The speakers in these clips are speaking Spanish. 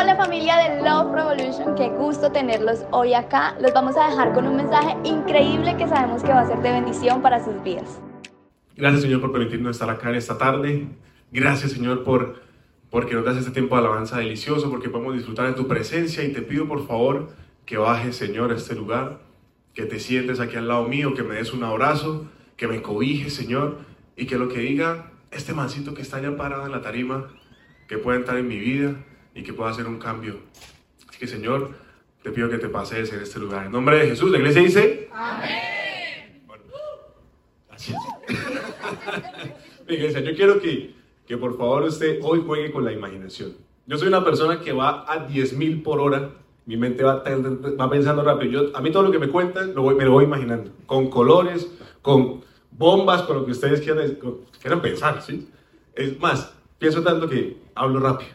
Hola familia de Love Revolution, qué gusto tenerlos hoy acá. Los vamos a dejar con un mensaje increíble que sabemos que va a ser de bendición para sus vidas. Gracias Señor por permitirnos estar acá en esta tarde. Gracias Señor por porque nos das este tiempo de alabanza delicioso, porque podemos disfrutar de tu presencia y te pido por favor que bajes Señor a este lugar, que te sientes aquí al lado mío, que me des un abrazo, que me cobijes Señor y que lo que diga este mancito que está allá parado en la tarima, que pueda entrar en mi vida y que pueda hacer un cambio. Así que Señor, te pido que te pases en este lugar. En nombre de Jesús, la iglesia dice... Amén. Bueno, gracias. iglesia, yo quiero que, que por favor usted hoy juegue con la imaginación. Yo soy una persona que va a 10.000 por hora. Mi mente va, va pensando rápido. Yo, a mí todo lo que me cuentan lo voy, me lo voy imaginando. Con colores, con bombas, con lo que ustedes quieran, quieran pensar, ¿sí? Es más, pienso tanto que hablo rápido.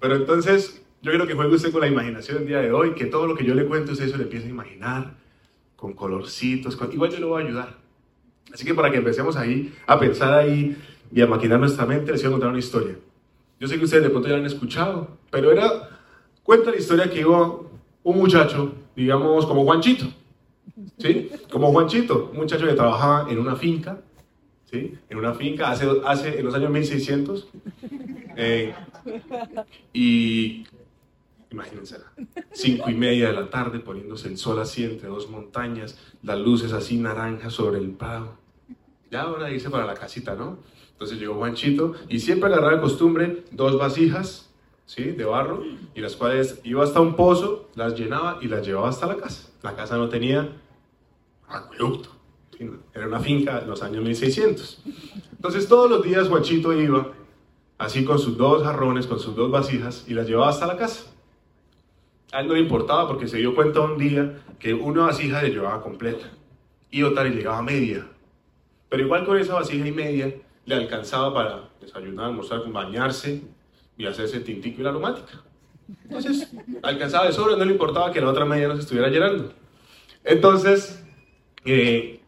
Pero entonces, yo quiero que juegue usted con la imaginación el día de hoy, que todo lo que yo le cuento usted se le empiece a imaginar, con colorcitos, igual yo le voy a ayudar. Así que para que empecemos ahí, a pensar ahí y a maquinar nuestra mente, les voy a contar una historia. Yo sé que ustedes de pronto ya la han escuchado, pero era, cuenta la historia que iba un muchacho, digamos como Juanchito, ¿sí? Como Juanchito, un muchacho que trabajaba en una finca, ¿sí? En una finca hace, hace en los años 1600. Eh, y imagínense, cinco y media de la tarde poniéndose el sol así entre dos montañas, las luces así naranjas sobre el prado. Ya ahora irse para la casita, ¿no? Entonces llegó Juanchito y siempre agarraba de costumbre dos vasijas, ¿sí? De barro, y las cuales iba hasta un pozo, las llenaba y las llevaba hasta la casa. La casa no tenía acueducto. Era una finca en los años 1600. Entonces todos los días Juanchito iba así con sus dos jarrones, con sus dos vasijas y las llevaba hasta la casa. A él no le importaba porque se dio cuenta un día que una vasija le llevaba completa y otra le llegaba media. Pero igual con esa vasija y media le alcanzaba para desayunar, almorzar, bañarse y hacerse tintico y la aromática. Entonces, alcanzaba de sobra, no le importaba que la otra media no se estuviera llenando. Entonces, eh,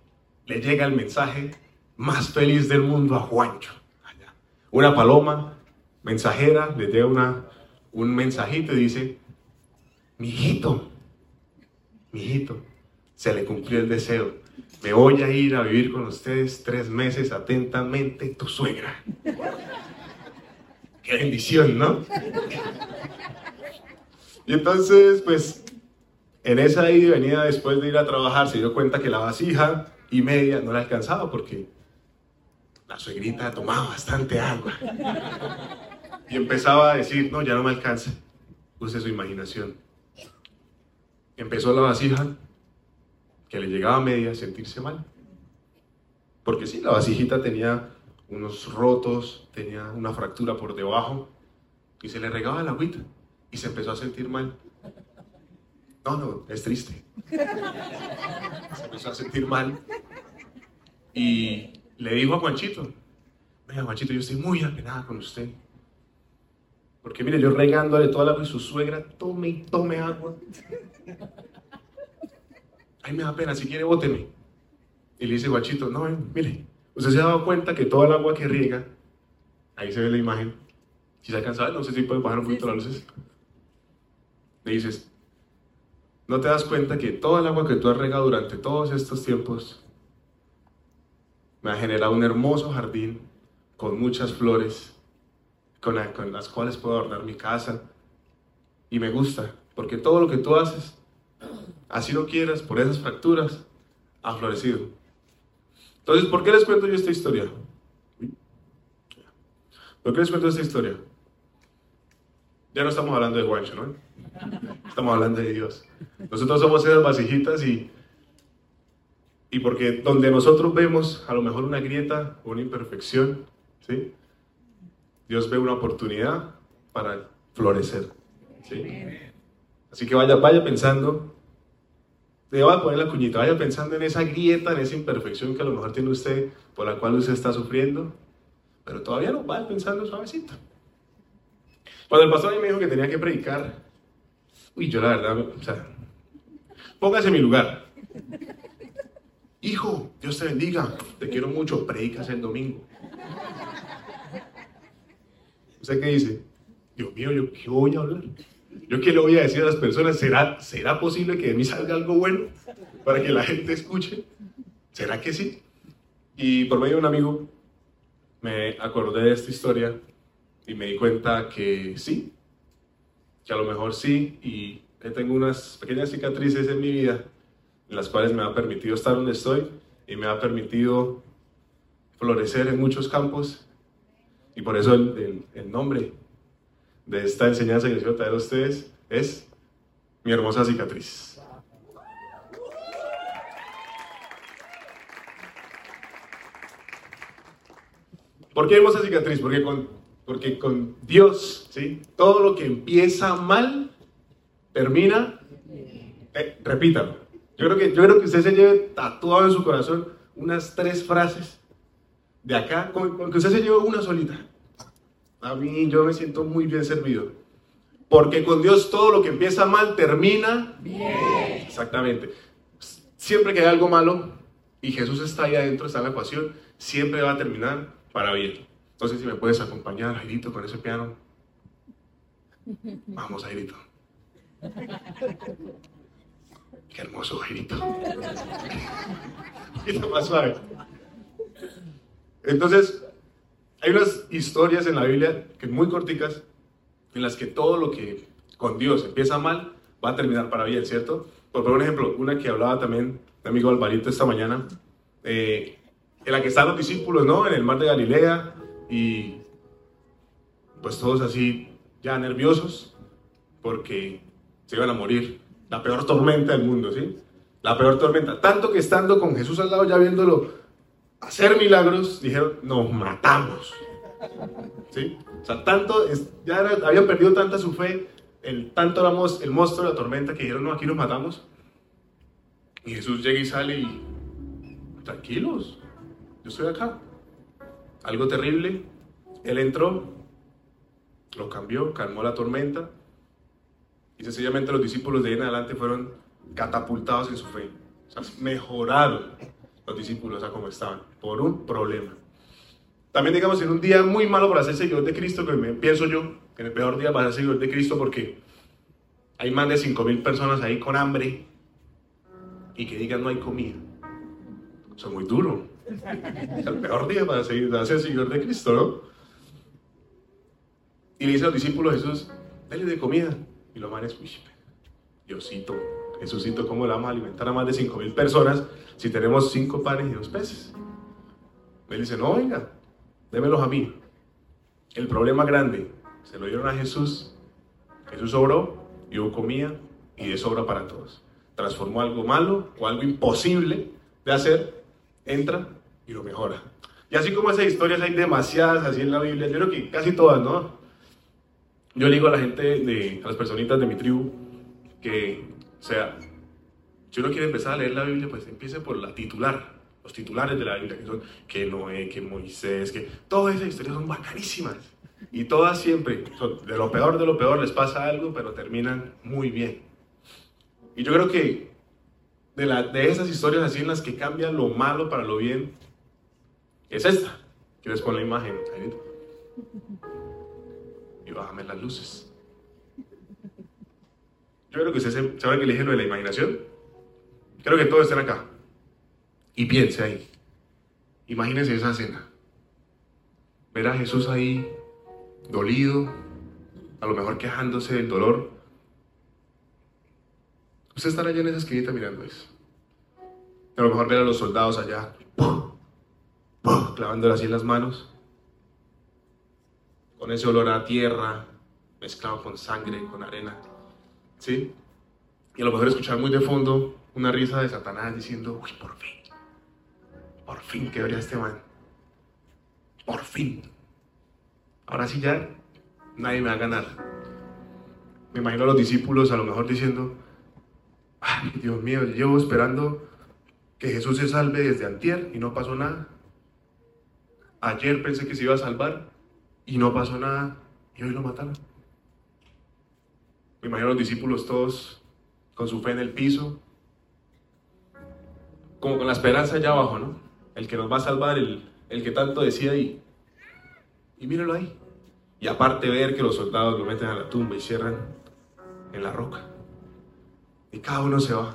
le llega el mensaje más feliz del mundo a Juancho. Una paloma mensajera le llega una, un mensajito y dice, mi hijito, mi hijito, se le cumplió el deseo. Me voy a ir a vivir con ustedes tres meses atentamente, tu suegra. Qué bendición, ¿no? Y entonces, pues, en ida y venida después de ir a trabajar, se dio cuenta que la vasija y media no le alcanzaba porque la suegrita tomaba bastante agua. Y empezaba a decir, no, ya no me alcanza. Use su imaginación. Empezó la vasija, que le llegaba a media, a sentirse mal. Porque sí, la vasijita tenía unos rotos, tenía una fractura por debajo, y se le regaba la agüita, y se empezó a sentir mal. No, no, es triste. Se empezó a sentir mal y le dijo a Juanchito, venga Juanchito, yo estoy muy apenada con usted. Porque mire, yo regándole toda la y su suegra, tome y tome agua. Ay, me da pena, si quiere, bóteme. Y le dice Juanchito, no, mire, usted se ha dado cuenta que toda el agua que riega, ahí se ve la imagen, si se alcanza, no sé si puede bajar un poquito las luces. Le dices, ¿No te das cuenta que toda el agua que tú has regado durante todos estos tiempos me ha generado un hermoso jardín con muchas flores, con, las cuales puedo adornar mi casa? Y me gusta, porque todo lo que tú haces, así lo quieras, por esas fracturas, ha florecido. Entonces, ¿por qué les cuento yo esta historia? ¿Por qué les cuento esta historia? Ya no estamos hablando de Juancho, ¿no? Estamos hablando de Dios. Nosotros somos esas vasijitas y, y porque donde nosotros vemos a lo mejor una grieta o una imperfección, ¿sí? Dios ve una oportunidad para florecer. ¿sí? Así que vaya, vaya pensando, le voy a poner la cuñita, vaya pensando en esa grieta, en esa imperfección que a lo mejor tiene usted, por la cual usted está sufriendo, pero todavía no, vaya pensando suavecito. Cuando el pastor me dijo que tenía que predicar, uy, yo la verdad, o sea, póngase en mi lugar. Hijo, Dios te bendiga, te quiero mucho, predicas el domingo. ¿Usted qué dice? Dios mío, ¿yo qué voy a hablar? ¿Yo qué le voy a decir a las personas? ¿Será, ¿Será posible que de mí salga algo bueno para que la gente escuche? ¿Será que sí? Y por medio de un amigo me acordé de esta historia y me di cuenta que sí, que a lo mejor sí, y tengo unas pequeñas cicatrices en mi vida, en las cuales me ha permitido estar donde estoy y me ha permitido florecer en muchos campos, y por eso el, el, nombre de esta enseñanza que les quiero traer a ustedes es mi hermosa cicatriz. ¿Por qué hermosa cicatriz? Porque con, porque con Dios, ¿sí? Todo lo que empieza mal, termina, eh, repítalo. Yo creo, que, yo creo que usted se lleve tatuado en su corazón unas tres frases de acá, con, que usted se lleve una solita. A mí yo me siento muy bien servido. Porque con Dios todo lo que empieza mal termina bien. Exactamente. Siempre que hay algo malo y Jesús está ahí adentro, está en la ecuación, siempre va a terminar para bien. Entonces, si me puedes acompañar, Jairito, con ese piano. Vamos, Jairito. Qué hermoso, Jairito. Un más suave. Entonces, hay unas historias en la Biblia que muy corticas, en las que todo lo que con Dios empieza mal, va a terminar para bien, ¿cierto? Por un ejemplo, una que hablaba también mi amigo Alvarito esta mañana, eh, en la que están los discípulos, ¿no? En el mar de Galilea y pues todos así ya nerviosos porque se iban a morir. La peor tormenta del mundo, ¿sí? La peor tormenta. Tanto que estando con Jesús al lado, ya viéndolo hacer milagros, dijeron, nos matamos. ¿Sí? O sea, tanto, ya habían perdido tanta su fe, el, tanto éramos el monstruo de la tormenta que dijeron, no, aquí nos matamos. Y Jesús llega y sale y, tranquilos, yo estoy acá. Algo terrible, él entró, lo cambió, calmó la tormenta y sencillamente los discípulos de ahí en adelante fueron catapultados en su fe. O sea, mejoraron los discípulos a como estaban por un problema. También digamos en un día muy malo para ser seguidor de Cristo, que me pienso yo, que en el peor día para ser seguidor de Cristo porque hay más de 5.000 personas ahí con hambre y que digan no hay comida. Eso es muy duro. El peor día para, seguir, para ser seguidor de Cristo, ¿no? Y le dice a los discípulos Jesús, dale de comida. Y los manes, uy, Diosito, Jesucito, ¿cómo le vamos a alimentar a más de 5 mil personas si tenemos cinco panes y dos peces? Él dice, no, venga, démelos a mí. El problema grande, se lo dieron a Jesús, Jesús obró y hubo comida y de sobra para todos. Transformó algo malo o algo imposible de hacer, entra y lo mejora. Y así como esas historias hay demasiadas así en la Biblia, yo creo que casi todas, ¿no? Yo le digo a la gente, de, a las personitas de mi tribu, que, o sea, si uno quiere empezar a leer la Biblia, pues empiece por la titular, los titulares de la Biblia, que son que Noé, que Moisés, que todas esas historias son bacanísimas. Y todas siempre, de lo peor de lo peor, les pasa algo, pero terminan muy bien. Y yo creo que de, de esas historias así en las que cambian lo malo para lo bien, es esta. ¿Quieres poner la imagen? y bájame las luces. Yo creo que ustedes saben que le lo de la imaginación. Creo que todos estén acá. Y piense ahí. Imagínense esa escena. Ver a Jesús ahí, dolido, a lo mejor quejándose del dolor. Usted estará allá en esa esquinita mirando eso. A lo mejor ver a los soldados allá, clavándole así en las manos con ese olor a tierra mezclado con sangre, con arena. ¿Sí? Y a lo mejor escuchar muy de fondo una risa de Satanás diciendo, uy, por fin, por fin quedaría este man. Por fin. Ahora sí ya nadie me va a ganar. Me imagino a los discípulos a lo mejor diciendo, ay, Dios mío, llevo esperando que Jesús se salve desde antier y no pasó nada. Ayer pensé que se iba a salvar y no pasó nada y hoy lo mataron. Me imagino a los discípulos todos con su fe en el piso, como con la esperanza allá abajo, ¿no? El que nos va a salvar, el, el que tanto decía y, y míralo ahí. Y aparte ver que los soldados lo meten a la tumba y cierran en la roca. Y cada uno se va.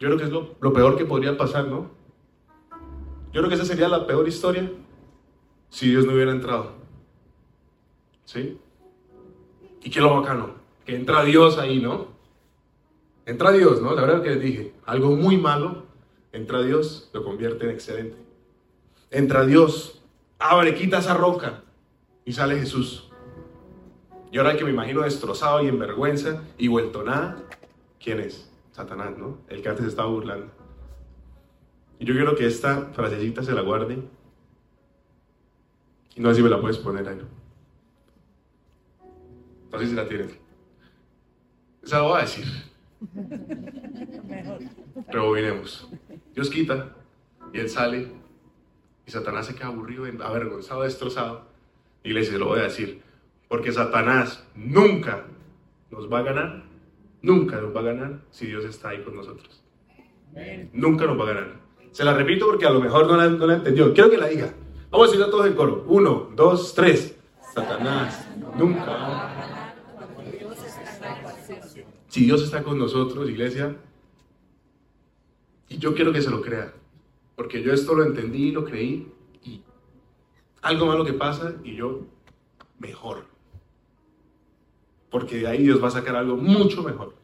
Yo creo que es lo, peor que podría pasar, ¿no? Yo creo que esa sería la peor historia si Dios no hubiera entrado. ¿Sí? ¿Y qué lo bacano? Que entra Dios ahí, ¿no? Entra Dios, ¿no? La verdad que les dije, algo muy malo, entra Dios, lo convierte en excelente. Entra Dios, abre, quita esa roca y sale Jesús. Y ahora que me imagino destrozado y en vergüenza y vuelto nada, ¿quién es? Satanás, ¿no? El que antes estaba burlando. Y yo quiero que esta frasecita se la guarde. Y no sé si me la puedes poner ahí. No sé si la tienes. Esa la voy a decir. Rebobinemos. Dios quita y él sale y Satanás se queda aburrido, avergonzado, destrozado. Iglesia, se lo voy a decir. Porque Satanás nunca nos va a ganar, nunca nos va a ganar si Dios está ahí con nosotros. Nunca nos va a ganar. Se la repito porque a lo mejor no la, no la entendió. Quiero que la diga. Vamos a decirlo todos en coro. Uno, dos, tres. Satanás nunca. Si Dios está con nosotros, iglesia, y yo quiero que se lo crea, porque yo esto lo entendí, lo creí, y algo malo que pasa y yo mejor. Porque de ahí Dios va a sacar algo mucho mejor.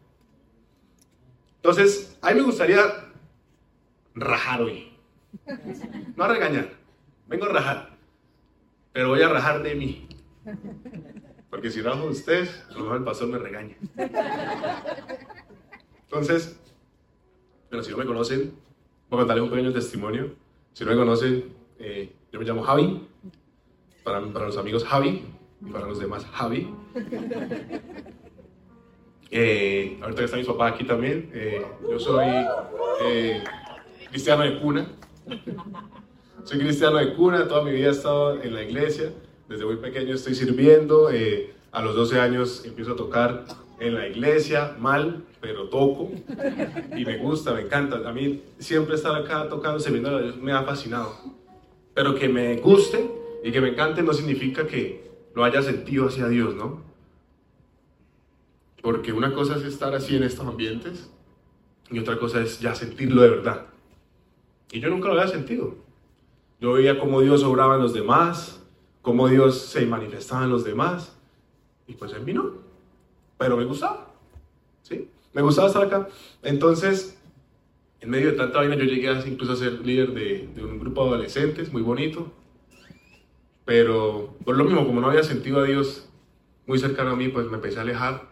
Entonces, a mí me gustaría rajar hoy. No a regañar, vengo a rajar, pero voy a rajar de mí. Porque si rajo de ustedes, a lo mejor el pastor me regaña. Entonces, bueno, si no me conocen, voy a contarles un pequeño testimonio. Si no me conocen, eh, yo me llamo Javi. Para, para los amigos Javi y para los demás Javi. Eh, ahorita que está mi papá aquí también, eh, yo soy eh, cristiano de cuna. Soy cristiano de cuna, toda mi vida he estado en la iglesia. Desde muy pequeño estoy sirviendo. a los 12 años empiezo a tocar en la iglesia, mal, pero toco. Y me gusta, me encanta. A mí siempre estar acá tocando, sirviendo me ha fascinado. Pero que me guste y que me encante no significa que lo haya sentido hacia Dios, ¿no? Porque una cosa es estar así en estos ambientes y otra cosa es ya sentirlo de verdad. Y yo nunca lo había sentido. Yo veía cómo Dios obraba en los demás, cómo Dios se manifestaba en los demás. Y pues en mí no. Pero me gustaba. ¿Sí? Me gustaba estar acá. Entonces, en medio de tanta vaina, yo llegué a, incluso a ser líder de, de un grupo de adolescentes, muy bonito. Pero por lo mismo, como no había sentido a Dios muy cercano a mí, pues me empecé a alejar.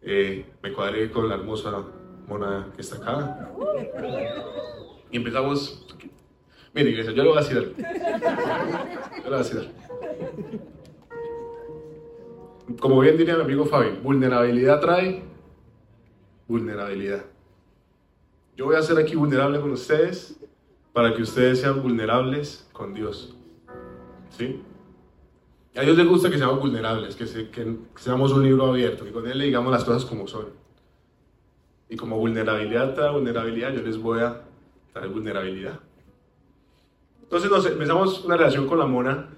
Eh, me cuadré con la hermosa mona que está acá. Y empezamos. Mire, iglesia, yo le voy a decir. Yo le voy a decir. Como bien diría mi amigo Fabi, vulnerabilidad trae vulnerabilidad. Yo voy a ser aquí vulnerable con ustedes para que ustedes sean vulnerables con Dios. ¿Sí? A Dios le gusta que seamos vulnerables, que, se- que seamos un libro abierto, que con Él le digamos las cosas como son. Y como vulnerabilidad trae vulnerabilidad, yo les voy a traer vulnerabilidad. Entonces empezamos una relación con la mona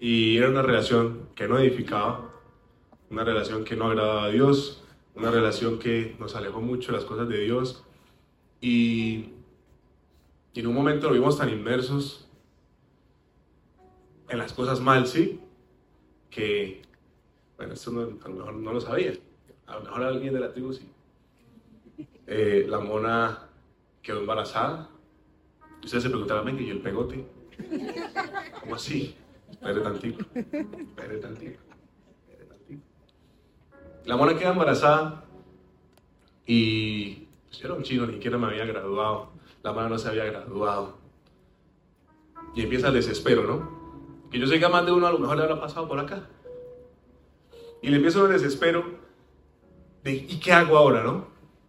y era una relación que no edificaba, una relación que no agradaba a Dios, una relación que nos alejó mucho de las cosas de Dios y, y en un momento lo vimos tan inmersos en las cosas mal, ¿sí? Que, bueno, esto no, a lo mejor no lo sabía, a lo mejor alguien de la tribu sí. Eh, la mona quedó embarazada. Ustedes se preguntarán, ¿ven que yo el pegote? ¿Cómo así? Espere tantito, espere tantito, espere tantito. La mona queda embarazada y pues, yo era un chino, ni siquiera me había graduado. La mona no se había graduado. Y empieza el desespero, ¿no? Que yo sé que a más de uno a lo mejor le habrá pasado por acá. Y le empieza el desespero de ¿y qué hago ahora, no?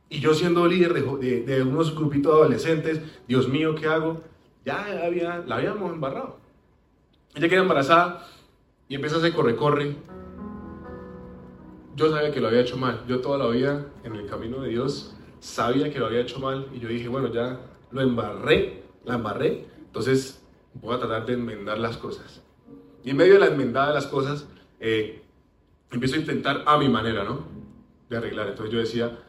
Y yo siendo líder de, de- de unos grupitos de adolescentes, Dios mío, ¿qué hago? Ya había, la habíamos embarrado. Ella queda embarazada y empieza a hacer corre-corre. Yo sabía que lo había hecho mal. Yo toda la vida en el camino de Dios sabía que lo había hecho mal y yo dije, bueno, ya lo embarré, la embarré, entonces voy a tratar de enmendar las cosas. Y en medio de la enmendada de las cosas, eh, empiezo a intentar a mi manera, ¿no? De arreglar. Entonces yo decía,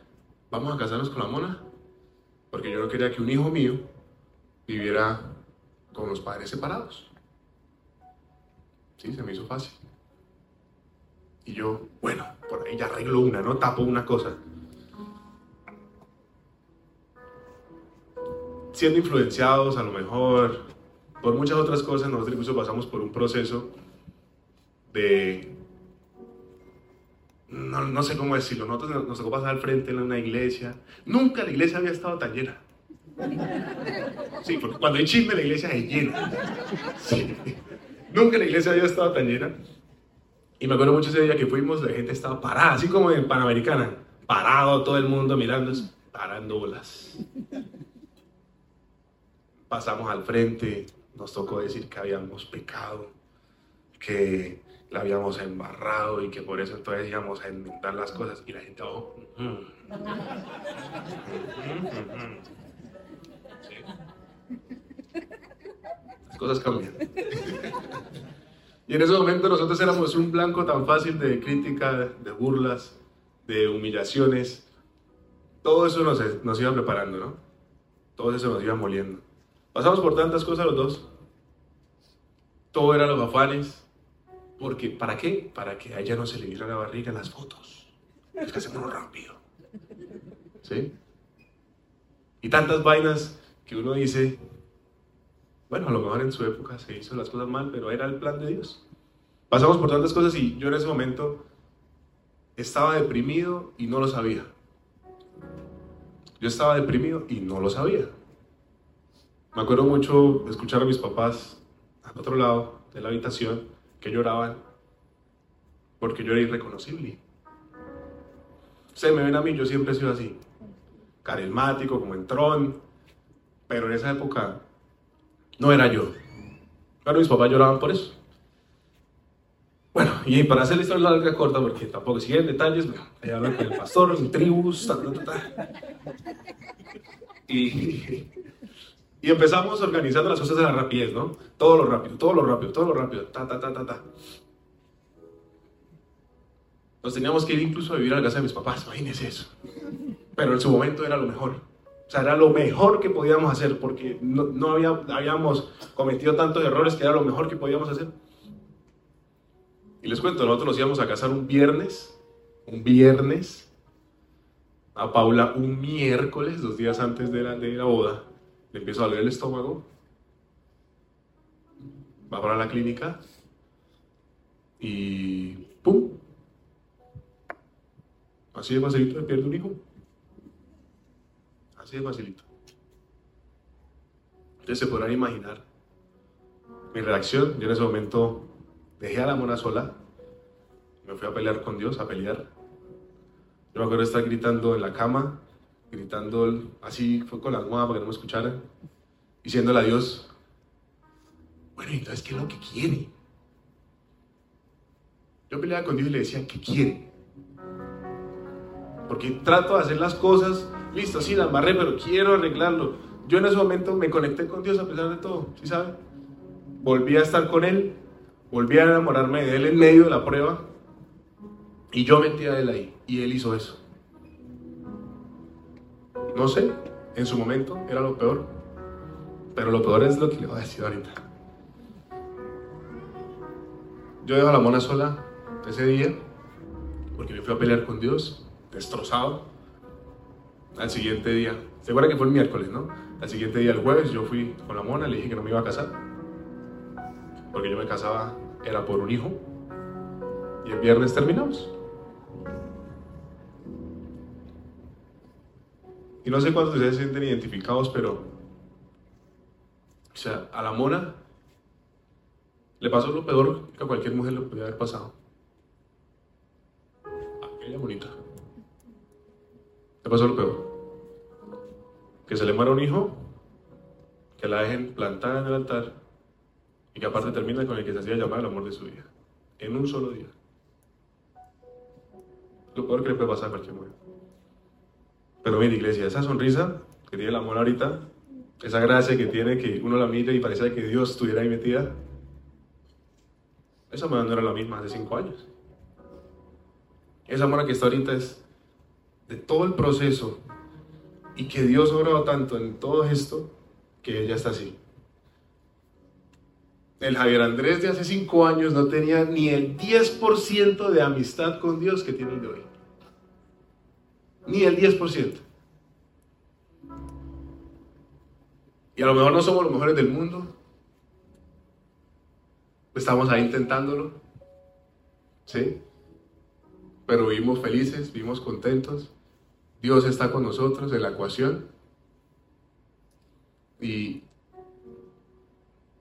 vamos a casarnos con la mona, porque yo no quería que un hijo mío viviera con los padres separados. Sí, se me hizo fácil. Y yo, bueno, por ahí ya arreglo una, ¿no? Tapo una cosa. Siendo influenciados a lo mejor por muchas otras cosas, nosotros incluso pasamos por un proceso de... No, sé cómo decirlo, nosotros nos tocó pasar al frente en una iglesia. Nunca la iglesia había estado tan llena. Sí, porque cuando hay chisme la iglesia es llena. Nunca la iglesia había estado tan llena. Y me acuerdo mucho ese día que fuimos, la gente estaba parada, así como en Panamericana, parado todo el mundo mirando, parando bolas. Pasamos al frente, nos tocó decir que habíamos pecado, que la habíamos embarrado y que por eso entonces íbamos a inventar las cosas. Y la gente abajo, Las cosas cambian. Y en ese momento nosotros éramos un blanco tan fácil de crítica, de burlas, de humillaciones. Todo eso nos, nos iba preparando, ¿no? Todo eso nos iba moliendo. Pasamos por tantas cosas los dos. Todo era los afanes. Porque, ¿para qué? Para que a ella no se le viera la barriga las fotos. Es que hacemos rápido. ¿Sí? Y tantas vainas que uno dice, bueno, a lo mejor en su época se hizo las cosas mal, pero era el plan de Dios. Pasamos por tantas cosas y yo en ese momento estaba deprimido y no lo sabía. Yo estaba deprimido y no lo sabía. Me acuerdo mucho escuchar a mis papás al otro lado de la habitación que lloraban porque yo era irreconocible. Ustedes me ven a mí, yo siempre he sido así, carismático, como entrón, pero en esa época no era yo. Pero mis papás lloraban por eso. Bueno, y para hacer la historia larga corta, porque tampoco siguen detalles, ahí hablan con el pastor, en tribus, ta, ta, ta, Y, y empezamos organizando las cosas de la rapidez, ¿no? Todo lo rápido, todo lo rápido, todo lo rápido, ta, ta, ta, ta, ta. Nos teníamos que ir incluso a vivir a la casa de mis papás, imagínense eso. Pero en su momento era lo mejor. O sea, era lo mejor que podíamos hacer porque no, no había, habíamos cometido tantos errores que era lo mejor que podíamos hacer. Y les cuento, nosotros nos íbamos a casar un viernes, un viernes, a Paula un miércoles, dos días antes de la, de la boda, le empiezo a doler el estómago, va para la clínica y ¡pum! Así de facilito me pierde un hijo. Así de facilito. Ustedes se podrán imaginar mi reacción. Yo en ese momento dejé a la mona sola. Me fui a pelear con Dios, a pelear. Yo me acuerdo de estar gritando en la cama, gritando así, fue con la almohada para que no me escucharan, diciéndole a Dios, bueno, entonces, ¿qué es lo que quiere? Yo peleaba con Dios y le decía, ¿qué quiere? Porque trato de hacer las cosas listo, sí, la embarré, pero quiero arreglarlo. Yo en ese momento me conecté con Dios a pesar de todo, ¿sí saben? Volví a estar con Él, volví a enamorarme de Él en medio de la prueba y yo metí a Él ahí y Él hizo eso. No sé, en su momento era lo peor, pero lo peor es lo que le voy a decir ahorita. Yo dejo a la mona sola ese día porque me fui a pelear con Dios, destrozado al siguiente día, se acuerda que fue el miércoles, ¿no? Al siguiente día, el jueves, yo fui con la mona, le dije que no me iba a casar, porque yo me casaba, era por un hijo, y el viernes terminamos. Y no sé cuántos de ustedes se sienten identificados, pero, o sea, a la mona le pasó lo peor que a cualquier mujer le podía haber pasado. Aquella bonita. Le pasó lo peor que se le muera un hijo, que la dejen plantada en el altar y que aparte termina con el que se hacía llamar el amor de su vida, en un solo día. Lo peor que le puede pasar a cualquier mujer. Pero mira, iglesia, esa sonrisa que tiene el amor ahorita, esa gracia que tiene que uno la mira y parece que Dios estuviera ahí metida, esa mona no era la misma hace cinco años. Esa mona que está ahorita es de todo el proceso y que Dios ha tanto en todo esto que ella está así. El Javier Andrés de hace cinco años no tenía ni el 10% de amistad con Dios que tiene el de hoy. Ni el 10%. Y a lo mejor no somos los mejores del mundo. Estamos ahí intentándolo. ¿Sí? Pero vivimos felices, vivimos contentos. Dios está con nosotros en la ecuación. Y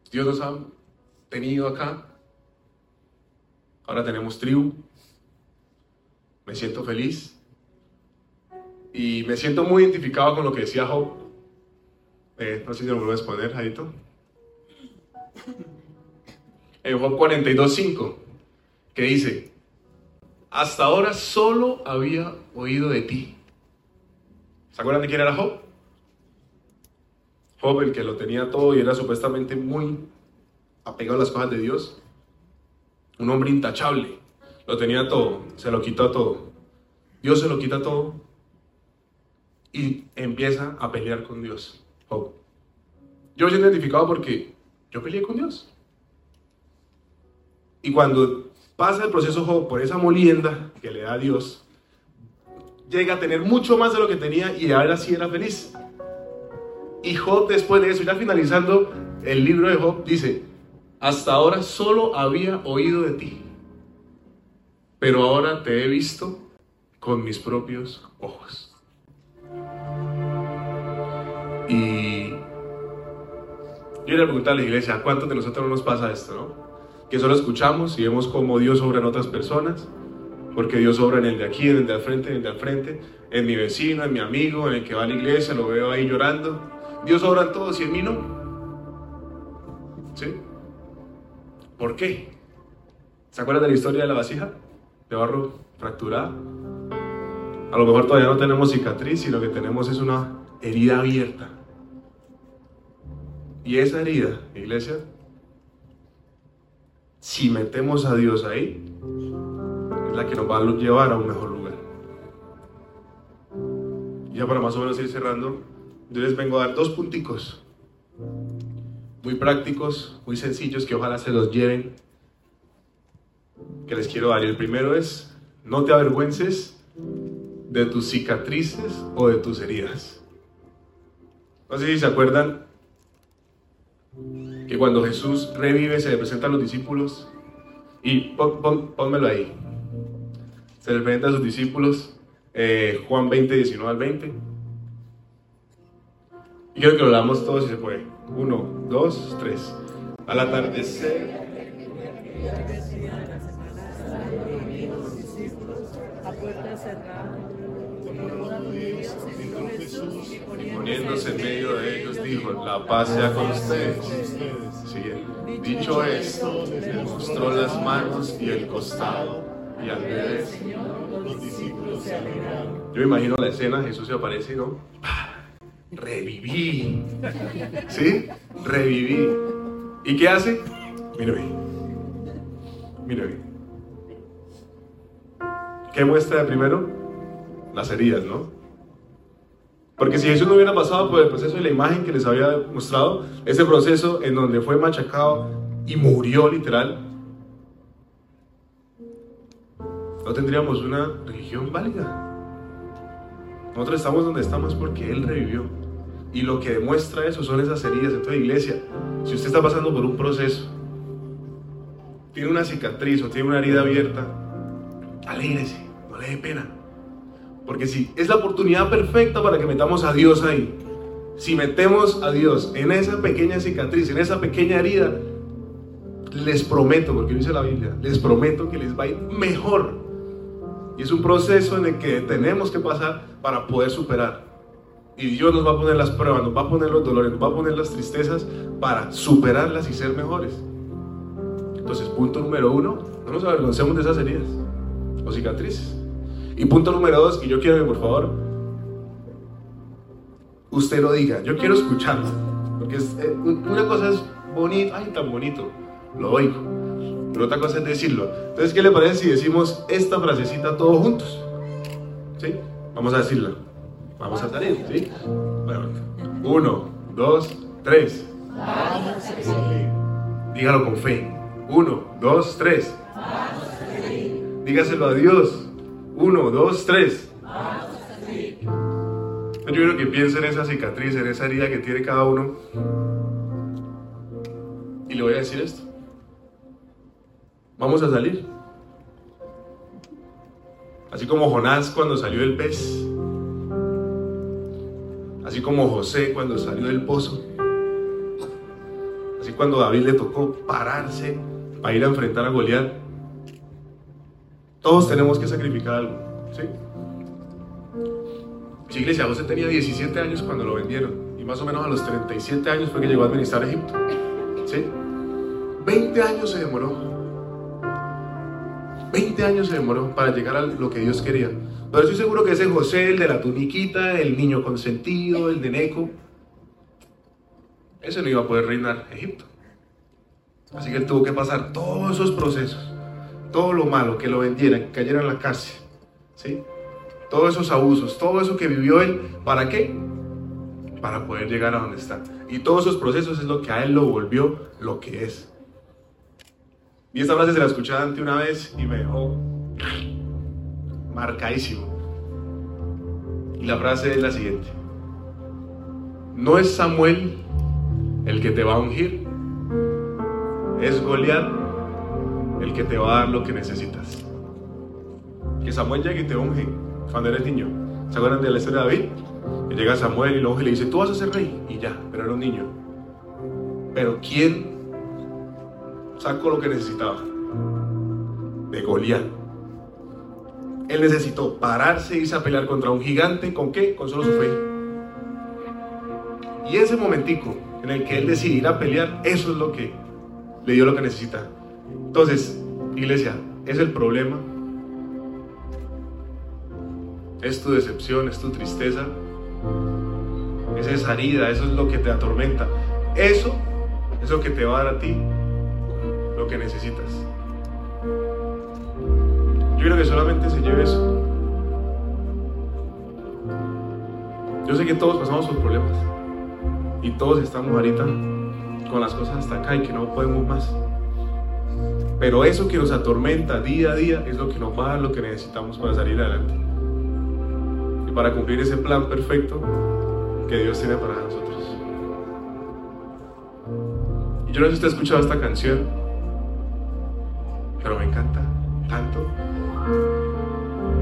Dios nos ha tenido acá. Ahora tenemos tribu. Me siento feliz. Y me siento muy identificado con lo que decía Job. Eh, no sé si lo vuelvo a exponer, Jaito. En Job 42.5, que dice, hasta ahora solo había oído de ti. ¿Se acuerdan de quién era Job? Job, el que lo tenía todo y era supuestamente muy apegado a las cosas de Dios. Un hombre intachable. Lo tenía todo, se lo quitó todo. Dios se lo quita todo y empieza a pelear con Dios. Job. Yo me siento identificado porque yo peleé con Dios. Y cuando pasa el proceso Job por esa molienda que le da a Dios, llega a tener mucho más de lo que tenía y ahora sí era feliz. Y Job después de eso, ya finalizando el libro de Job, dice, hasta ahora solo había oído de ti, pero ahora te he visto con mis propios ojos. Y yo le pregunté a la iglesia, ¿a cuántos de nosotros no nos pasa esto, no? Que solo escuchamos y vemos cómo Dios obra en otras personas, porque Dios obra en el de aquí, en el de al frente, en el de al frente, en mi vecino, en mi amigo, en el que va a la iglesia, lo veo ahí llorando. Dios obra en todos y en mí no. ¿Sí? ¿Por qué? ¿Se acuerdan de la historia de la vasija? De barro fracturada. A lo mejor todavía no tenemos cicatriz y lo que tenemos es una herida abierta. Y esa herida, iglesia, si metemos a Dios ahí, es la que nos va a llevar a un mejor lugar. Ya para más o menos ir cerrando, yo les vengo a dar dos punticos muy prácticos, muy sencillos, que ojalá se los lleven, que les quiero dar. Y el primero es, no te avergüences de tus cicatrices o de tus heridas. No sé si se acuerdan que cuando Jesús revive se le presenta a los discípulos y pon, ahí. Se le presenta a sus discípulos eh, Juan 20, 19 al 20. Y quiero que lo leamos todos si se puede. Uno, dos, tres. Al atardecer. A puerta cerrada. Y poniéndose en medio de ellos dijo, la paz sea con ustedes. Dicho esto, le mostró las manos y el costado. Y al ver los discípulos se alegraron. Yo imagino la escena, Jesús se aparece, ¿no? reviví. ¿Sí? Reviví. ¿Y qué hace? Mira bien. ¿Qué muestra de primero? Las heridas, ¿no? Porque si Jesús no hubiera pasado por el proceso de la imagen que les había mostrado, ese proceso en donde fue machacado y murió literal, no tendríamos una religión válida. Nosotros estamos donde estamos porque Él revivió. Y lo que demuestra eso son esas heridas. en toda iglesia, si usted está pasando por un proceso, tiene una cicatriz o tiene una herida abierta, alégrese, no le dé pena. Porque si es la oportunidad perfecta para que metamos a Dios ahí. Si metemos a Dios en esa pequeña cicatriz, en esa pequeña herida, les prometo, porque dice la Biblia, les prometo que les va a ir mejor. Y es un proceso en el que tenemos que pasar para poder superar. Y Dios nos va a poner las pruebas, nos va a poner los dolores, nos va a poner las tristezas para superarlas y ser mejores. Entonces, punto número uno, no nos avergoncemos de esas heridas o cicatrices. Y punto número dos, y yo quiero que por favor usted lo diga, yo quiero escucharlo. Porque eh, una cosa es bonito, ay, tan bonito, lo oigo. pero otra cosa es decirlo. Entonces, ¿qué le parece si decimos esta frasecita todos juntos? ¿Sí? Vamos a decirla. Vamos a salir, ¿sí? Bueno, uno, dos, tres. Dígalo con fe. Uno, dos, tres. Dígaselo a Dios. Uno, dos, tres. Yo quiero que piensen en esa cicatriz, en esa herida que tiene cada uno. Y le voy a decir esto. Vamos a salir. Así como Jonás cuando salió del pez. Así como José cuando salió del pozo. Así cuando David le tocó pararse para ir a enfrentar a Goliat. Todos tenemos que sacrificar algo. ¿sí? Iglesia, José tenía 17 años cuando lo vendieron. Y más o menos a los 37 años fue que llegó a administrar Egipto. ¿Sí? 20 años se demoró 20 años se demoró para llegar a lo que Dios quería. Pero estoy seguro que ese José, el de la tuniquita, el niño consentido, el de Neco, ese no iba a poder reinar Egipto. Así que él tuvo que pasar todos esos procesos, todo lo malo, que lo vendieran, que cayera en la cárcel, ¿sí? Todos esos abusos, todo eso que vivió él, ¿para qué? Para poder llegar a donde está. Y todos esos procesos es lo que a él lo volvió lo que es. Y esta frase se la escuché ante una vez y me dejó marcadísimo. Y la frase es la siguiente. No es Samuel el que te va a ungir, es Goliat el que te va a dar lo que necesitas. Que Samuel llegue y te unge cuando eres niño. ¿Se acuerdan de la historia de David? Que llega Samuel y lo unge y le dice, tú vas a ser rey. Y ya, pero era un niño. Pero ¿quién sacó lo que necesitaba de Goliat. Él necesitó pararse y irse a pelear contra un gigante. ¿Con qué? Con solo su fe. Y ese momentico en el que él decide ir a pelear, eso es lo que le dio lo que necesita. Entonces, iglesia, es el problema. Es tu decepción, es tu tristeza. Es esa herida, eso es lo que te atormenta. Eso es lo que te va a dar a ti lo que necesitas. Yo creo que solamente se lleve eso. Yo sé que todos pasamos por problemas y todos estamos ahorita con las cosas hasta acá y que no podemos más. Pero eso que nos atormenta día a día es lo que nos va a dar lo que necesitamos para salir adelante. Y para cumplir ese plan perfecto que Dios tiene para nosotros. Y yo no sé si usted ha escuchado esta canción pero me encanta tanto.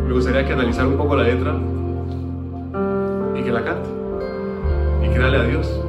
Me gustaría que analizara un poco la letra y que la cante y que dale a Dios.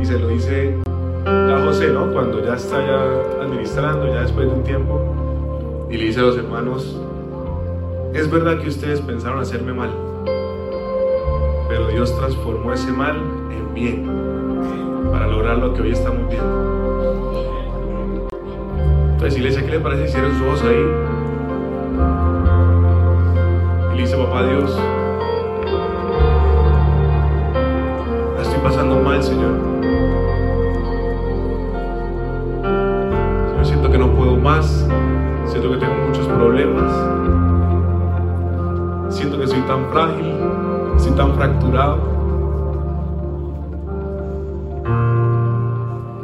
Y se lo dice ya José, ¿no? Cuando ya está administrando, ya después de un tiempo, y le dice a los hermanos, es verdad que ustedes pensaron hacerme mal, pero Dios transformó ese mal en bien para lograr lo que hoy estamos viendo. Entonces, iglesia, ¿qué le parece si cierran sus ojos ahí? Papá Dios, la estoy pasando mal, Señor. Señor, siento que no puedo más, siento que tengo muchos problemas, siento que soy tan frágil, soy tan fracturado.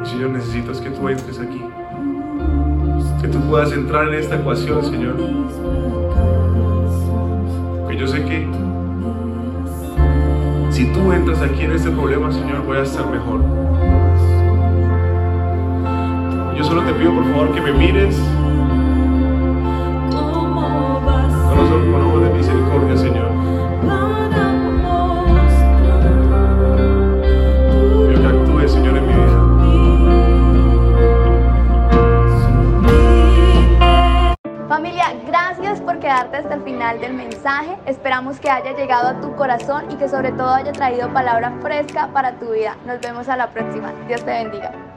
Señor, necesito es que tú entres aquí. Que tú puedas entrar en esta ecuación, Señor. Yo sé que si tú entras aquí en este problema, Señor, voy a estar mejor. Yo solo te pido, por favor, que me mires con ojos de misericordia, Señor. Pido que actúes, Señor, en mi vida. Familia, gracias por quedarte hasta el final del Esperamos que haya llegado a tu corazón y que sobre todo haya traído palabra fresca para tu vida. Nos vemos a la próxima. Dios te bendiga.